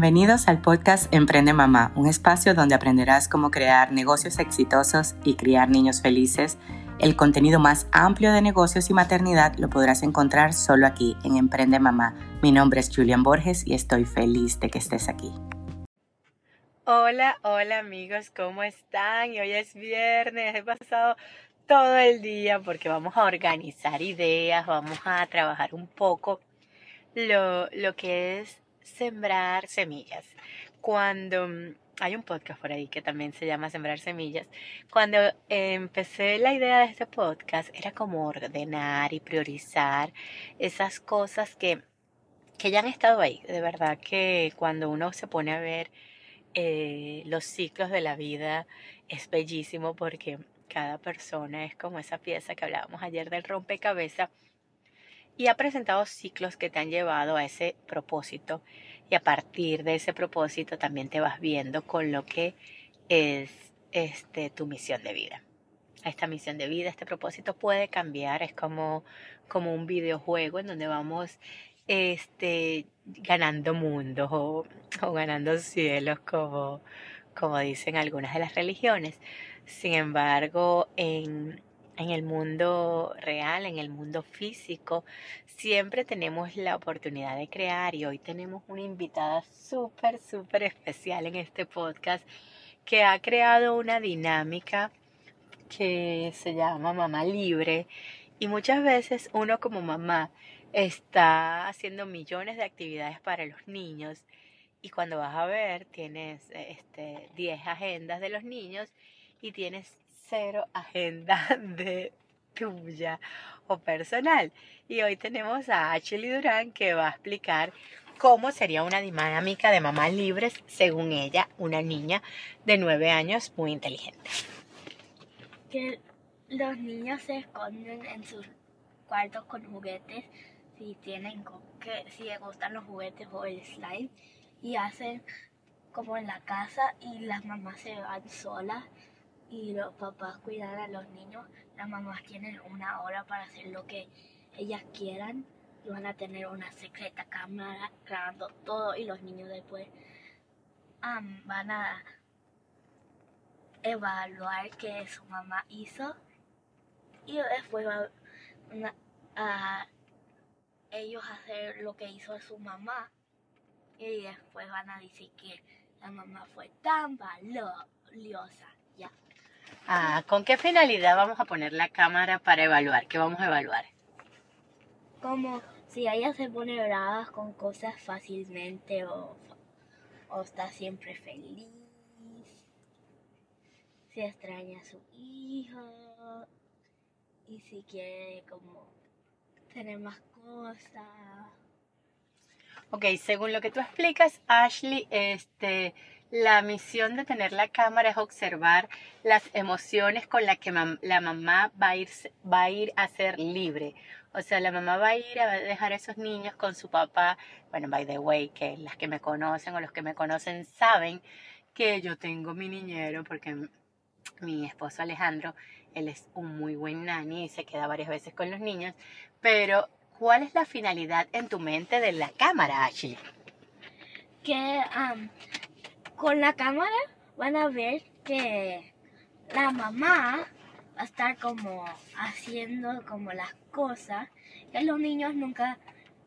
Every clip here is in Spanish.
Bienvenidos al podcast Emprende Mamá, un espacio donde aprenderás cómo crear negocios exitosos y criar niños felices. El contenido más amplio de negocios y maternidad lo podrás encontrar solo aquí en Emprende Mamá. Mi nombre es Julian Borges y estoy feliz de que estés aquí. Hola, hola amigos, ¿cómo están? Hoy es viernes, he pasado todo el día porque vamos a organizar ideas, vamos a trabajar un poco lo, lo que es sembrar semillas. Cuando mm, hay un podcast por ahí que también se llama Sembrar Semillas. Cuando empecé la idea de este podcast era como ordenar y priorizar esas cosas que, que ya han estado ahí. De verdad que cuando uno se pone a ver eh, los ciclos de la vida es bellísimo porque cada persona es como esa pieza que hablábamos ayer del rompecabezas y ha presentado ciclos que te han llevado a ese propósito y a partir de ese propósito también te vas viendo con lo que es este, tu misión de vida. Esta misión de vida, este propósito puede cambiar, es como, como un videojuego en donde vamos este, ganando mundos o, ganando cielos, como, como dicen algunas de las religiones. Sin embargo, en, en el mundo real, en el mundo físico, siempre tenemos la oportunidad de crear y hoy tenemos una invitada súper, súper especial en este podcast que ha creado una dinámica que se llama Mamá Libre y muchas veces uno como mamá está haciendo millones de actividades para los niños y cuando vas a ver tienes este 10 agendas de los niños y tienes cero agenda de tuya o personal. Y hoy tenemos a Ashley Durán que va a explicar cómo sería una dinámica de mamás libres según ella, una niña de nueve años muy inteligente. Que los niños se esconden en sus cuartos con juguetes si tienen que si les gustan los juguetes o el slime y hacen como en la casa y las mamás se van solas y los papás cuidan a los niños, las mamás tienen una hora para hacer lo que ellas quieran y van a tener una secreta cámara grabando todo y los niños después van a evaluar qué su mamá hizo y después van a ellos hacer lo que hizo su mamá y después van a decir que la mamá fue tan valiosa. Ya. Ah, ¿con qué finalidad vamos a poner la cámara para evaluar? ¿Qué vamos a evaluar? Como si ella se pone brava con cosas fácilmente o, o está siempre feliz, si extraña a su hijo y si quiere como tener más cosas. Ok, según lo que tú explicas, Ashley, este, la misión de tener la cámara es observar las emociones con las que la mamá va a, ir, va a ir a ser libre. O sea, la mamá va a ir a dejar a esos niños con su papá. Bueno, by the way, que las que me conocen o los que me conocen saben que yo tengo mi niñero porque mi esposo Alejandro, él es un muy buen nani y se queda varias veces con los niños. Pero, ¿cuál es la finalidad en tu mente de la cámara, Ashley? Que con la cámara van a ver que la mamá va a estar como haciendo como las cosas que los niños nunca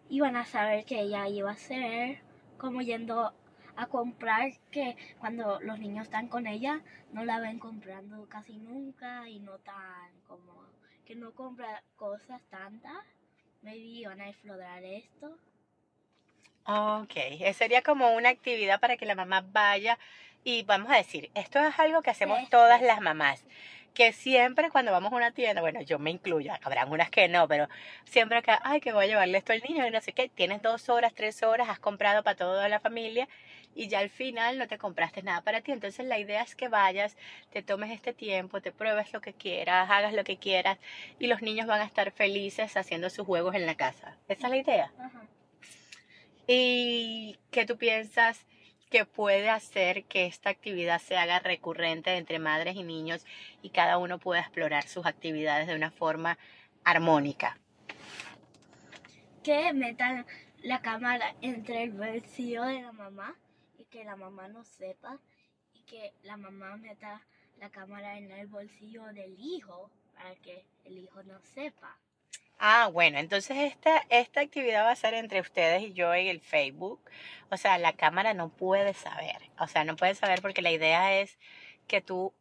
iban a saber que ella iba a hacer, como yendo a comprar que cuando los niños están con ella no la ven comprando casi nunca y no tan como que no compra cosas tantas. Maybe van a explorar esto. Ok, sería como una actividad para que la mamá vaya y vamos a decir, esto es algo que hacemos todas las mamás, que siempre cuando vamos a una tienda, bueno, yo me incluyo, habrán unas que no, pero siempre que, ay, que voy a llevarle esto al niño y no sé qué, tienes dos horas, tres horas, has comprado para toda la familia y ya al final no te compraste nada para ti. Entonces la idea es que vayas, te tomes este tiempo, te pruebes lo que quieras, hagas lo que quieras y los niños van a estar felices haciendo sus juegos en la casa. ¿Esa es la idea? Ajá. ¿Y qué tú piensas que puede hacer que esta actividad se haga recurrente entre madres y niños y cada uno pueda explorar sus actividades de una forma armónica? Que metan la cámara entre el bolsillo de la mamá y que la mamá no sepa y que la mamá meta la cámara en el bolsillo del hijo para que el hijo no sepa. Ah, bueno, entonces esta, esta actividad va a ser entre ustedes y yo en el Facebook. O sea, la cámara no puede saber. O sea, no puede saber porque la idea es que tú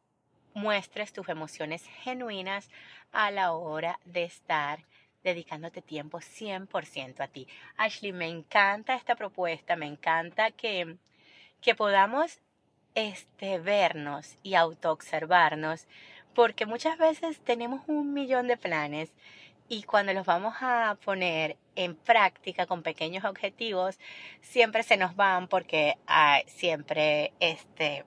muestres tus emociones genuinas a la hora de estar dedicándote tiempo 100% a ti. Ashley, me encanta esta propuesta, me encanta que, que podamos este, vernos y autoobservarnos, porque muchas veces tenemos un millón de planes y cuando los vamos a poner en práctica con pequeños objetivos, siempre se nos van porque ah, siempre este,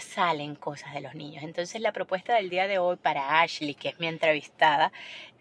salen cosas de los niños. Entonces la propuesta del día de hoy para Ashley, que es mi entrevistada,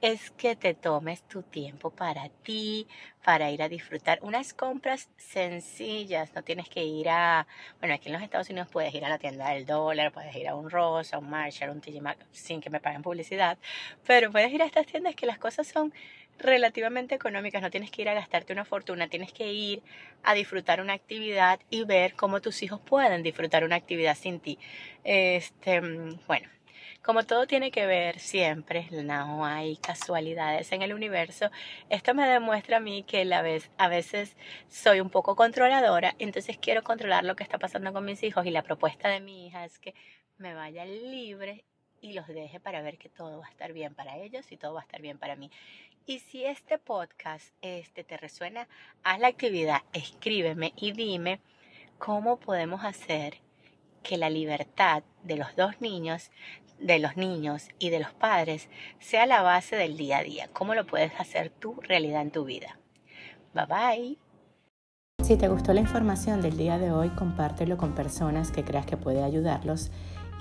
es que te tomes tu tiempo para ti, para ir a disfrutar unas compras sencillas. No tienes que ir a, bueno, aquí en los Estados Unidos puedes ir a la tienda del dólar, puedes ir a un Ross, a un Marshall, un TJ Maxx, sin que me paguen publicidad, pero puedes ir a estas tiendas que las cosas son relativamente económicas, no tienes que ir a gastarte una fortuna, tienes que ir a disfrutar una actividad y ver cómo tus hijos pueden disfrutar una actividad sin ti. Este, bueno, como todo tiene que ver siempre, no hay casualidades en el universo, esto me demuestra a mí que a veces soy un poco controladora, entonces quiero controlar lo que está pasando con mis hijos y la propuesta de mi hija es que me vaya libre y los deje para ver que todo va a estar bien para ellos y todo va a estar bien para mí. Y si este podcast este, te resuena, haz la actividad, escríbeme y dime cómo podemos hacer que la libertad de los dos niños, de los niños y de los padres sea la base del día a día. ¿Cómo lo puedes hacer tú realidad en tu vida? Bye bye. Si te gustó la información del día de hoy, compártelo con personas que creas que puede ayudarlos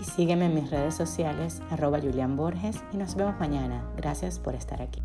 y sígueme en mis redes sociales arroba Julián Borges y nos vemos mañana. Gracias por estar aquí.